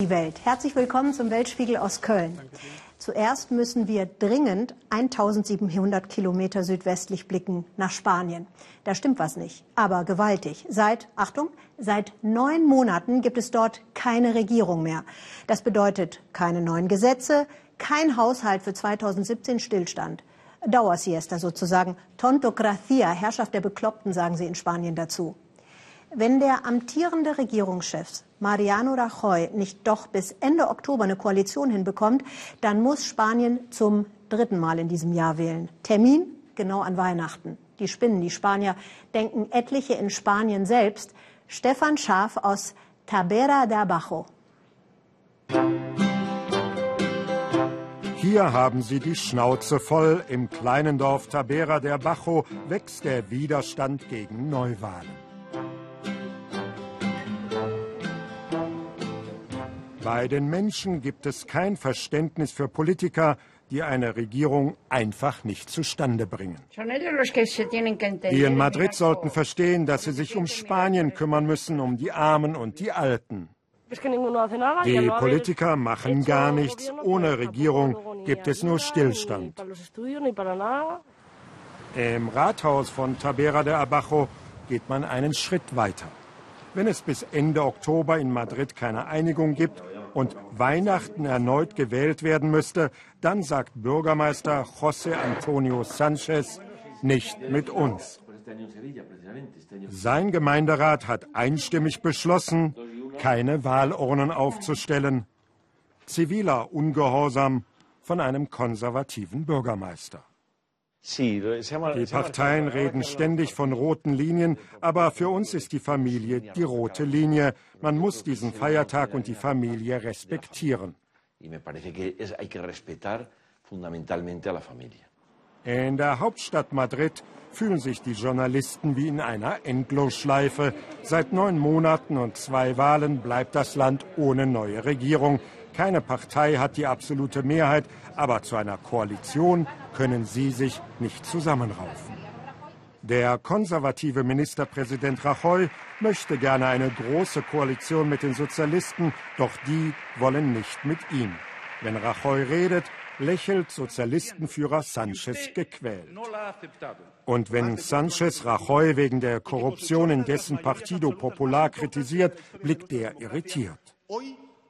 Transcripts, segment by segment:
Die Welt. Herzlich willkommen zum Weltspiegel aus Köln. Zuerst müssen wir dringend 1700 Kilometer südwestlich blicken nach Spanien. Da stimmt was nicht, aber gewaltig. Seit, Achtung, seit neun Monaten gibt es dort keine Regierung mehr. Das bedeutet keine neuen Gesetze, kein Haushalt für 2017 Stillstand. Dauersiesta sozusagen. Tontocracia, Herrschaft der Bekloppten, sagen sie in Spanien dazu. Wenn der amtierende Regierungschef Mariano Rajoy nicht doch bis Ende Oktober eine Koalition hinbekommt, dann muss Spanien zum dritten Mal in diesem Jahr wählen. Termin genau an Weihnachten. Die Spinnen, die Spanier, denken etliche in Spanien selbst. Stefan Schaaf aus Tabera de Abajo. Hier haben sie die Schnauze voll. Im kleinen Dorf Tabera der Bajo wächst der Widerstand gegen Neuwahlen. Bei den Menschen gibt es kein Verständnis für Politiker, die eine Regierung einfach nicht zustande bringen. Die in Madrid sollten verstehen, dass sie sich um Spanien kümmern müssen, um die Armen und die Alten. Die Politiker machen gar nichts. Ohne Regierung gibt es nur Stillstand. Im Rathaus von Tabera de Abajo geht man einen Schritt weiter. Wenn es bis Ende Oktober in Madrid keine Einigung gibt, und Weihnachten erneut gewählt werden müsste, dann sagt Bürgermeister José Antonio Sanchez nicht mit uns. Sein Gemeinderat hat einstimmig beschlossen, keine Wahlurnen aufzustellen. Ziviler Ungehorsam von einem konservativen Bürgermeister. Die Parteien reden ständig von roten Linien, aber für uns ist die Familie die rote Linie. Man muss diesen Feiertag und die Familie respektieren. In der Hauptstadt Madrid fühlen sich die Journalisten wie in einer Endlosschleife. Seit neun Monaten und zwei Wahlen bleibt das Land ohne neue Regierung. Keine Partei hat die absolute Mehrheit, aber zu einer Koalition können sie sich nicht zusammenraufen. Der konservative Ministerpräsident Rajoy möchte gerne eine große Koalition mit den Sozialisten, doch die wollen nicht mit ihm. Wenn Rajoy redet, lächelt Sozialistenführer Sanchez gequält. Und wenn Sanchez Rajoy wegen der Korruption in dessen Partido Popular kritisiert, blickt er irritiert.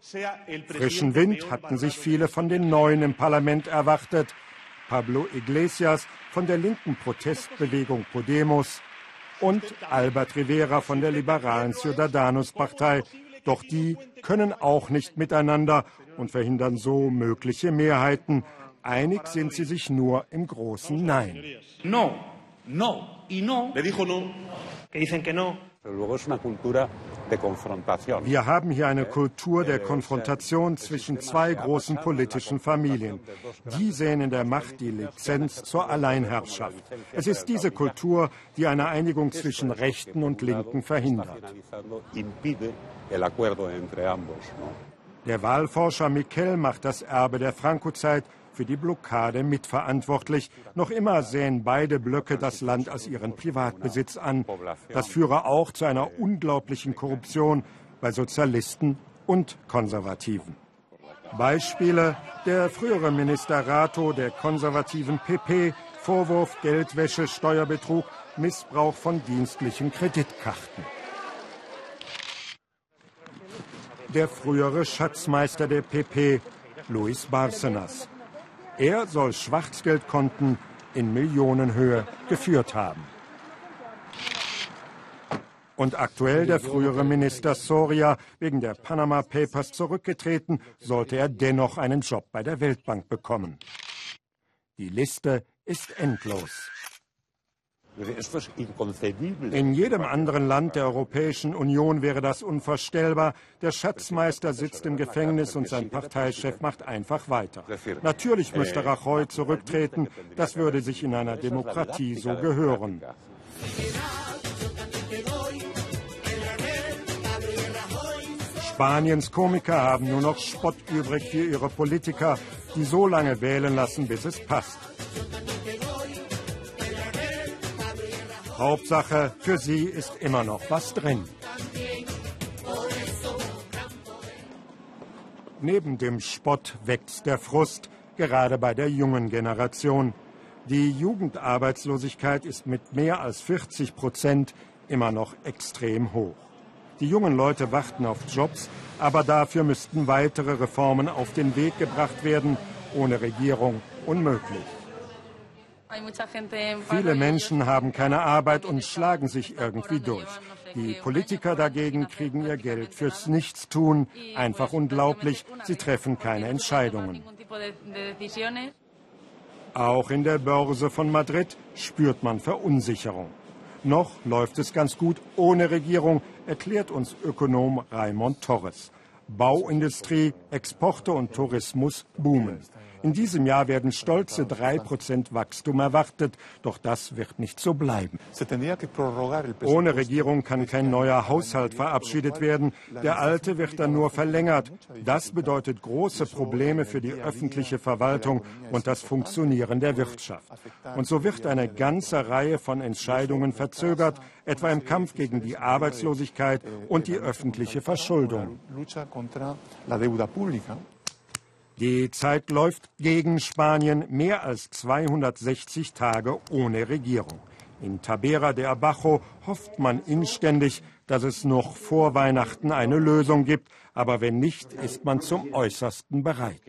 Frischen Wind hatten sich viele von den Neuen im Parlament erwartet. Pablo Iglesias von der linken Protestbewegung Podemos und Albert Rivera von der liberalen Ciudadanos-Partei. Doch die können auch nicht miteinander und verhindern so mögliche Mehrheiten. Einig sind sie sich nur im großen Nein. No, no y no. Le dijo no. Que dicen que no. Wir haben hier eine Kultur der Konfrontation zwischen zwei großen politischen Familien. Die sehen in der Macht die Lizenz zur Alleinherrschaft. Es ist diese Kultur, die eine Einigung zwischen Rechten und Linken verhindert. Der Wahlforscher Miquel macht das Erbe der Franco-Zeit für die Blockade mitverantwortlich. Noch immer sähen beide Blöcke das Land als ihren Privatbesitz an. Das führe auch zu einer unglaublichen Korruption bei Sozialisten und Konservativen. Beispiele der frühere Minister Rato der konservativen PP, Vorwurf Geldwäsche, Steuerbetrug, Missbrauch von dienstlichen Kreditkarten. Der frühere Schatzmeister der PP, Luis Barcenas. Er soll Schwarzgeldkonten in Millionenhöhe geführt haben. Und aktuell der frühere Minister Soria wegen der Panama Papers zurückgetreten, sollte er dennoch einen Job bei der Weltbank bekommen. Die Liste ist endlos. In jedem anderen Land der Europäischen Union wäre das unvorstellbar. Der Schatzmeister sitzt im Gefängnis und sein Parteichef macht einfach weiter. Natürlich müsste Rajoy zurücktreten. Das würde sich in einer Demokratie so gehören. Spaniens Komiker haben nur noch Spott übrig für ihre Politiker, die so lange wählen lassen, bis es passt. Hauptsache, für sie ist immer noch was drin. Neben dem Spott wächst der Frust, gerade bei der jungen Generation. Die Jugendarbeitslosigkeit ist mit mehr als 40 Prozent immer noch extrem hoch. Die jungen Leute warten auf Jobs, aber dafür müssten weitere Reformen auf den Weg gebracht werden. Ohne Regierung unmöglich. Viele Menschen haben keine Arbeit und schlagen sich irgendwie durch. Die Politiker dagegen kriegen ihr Geld fürs Nichtstun. Einfach unglaublich, sie treffen keine Entscheidungen. Auch in der Börse von Madrid spürt man Verunsicherung. Noch läuft es ganz gut ohne Regierung, erklärt uns Ökonom Raimond Torres. Bauindustrie, Exporte und Tourismus boomen. In diesem Jahr werden stolze 3% Wachstum erwartet, doch das wird nicht so bleiben. Ohne Regierung kann kein neuer Haushalt verabschiedet werden. Der alte wird dann nur verlängert. Das bedeutet große Probleme für die öffentliche Verwaltung und das Funktionieren der Wirtschaft. Und so wird eine ganze Reihe von Entscheidungen verzögert, etwa im Kampf gegen die Arbeitslosigkeit und die öffentliche Verschuldung. Die Zeit läuft gegen Spanien mehr als 260 Tage ohne Regierung. In Tabera de Abajo hofft man inständig, dass es noch vor Weihnachten eine Lösung gibt, aber wenn nicht, ist man zum Äußersten bereit.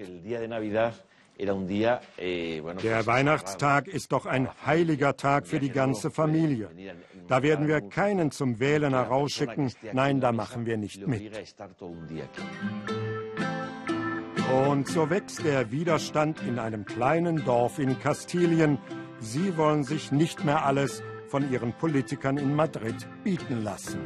Der Weihnachtstag ist doch ein heiliger Tag für die ganze Familie. Da werden wir keinen zum Wählen herausschicken. Nein, da machen wir nicht mit. Und so wächst der Widerstand in einem kleinen Dorf in Kastilien. Sie wollen sich nicht mehr alles von ihren Politikern in Madrid bieten lassen.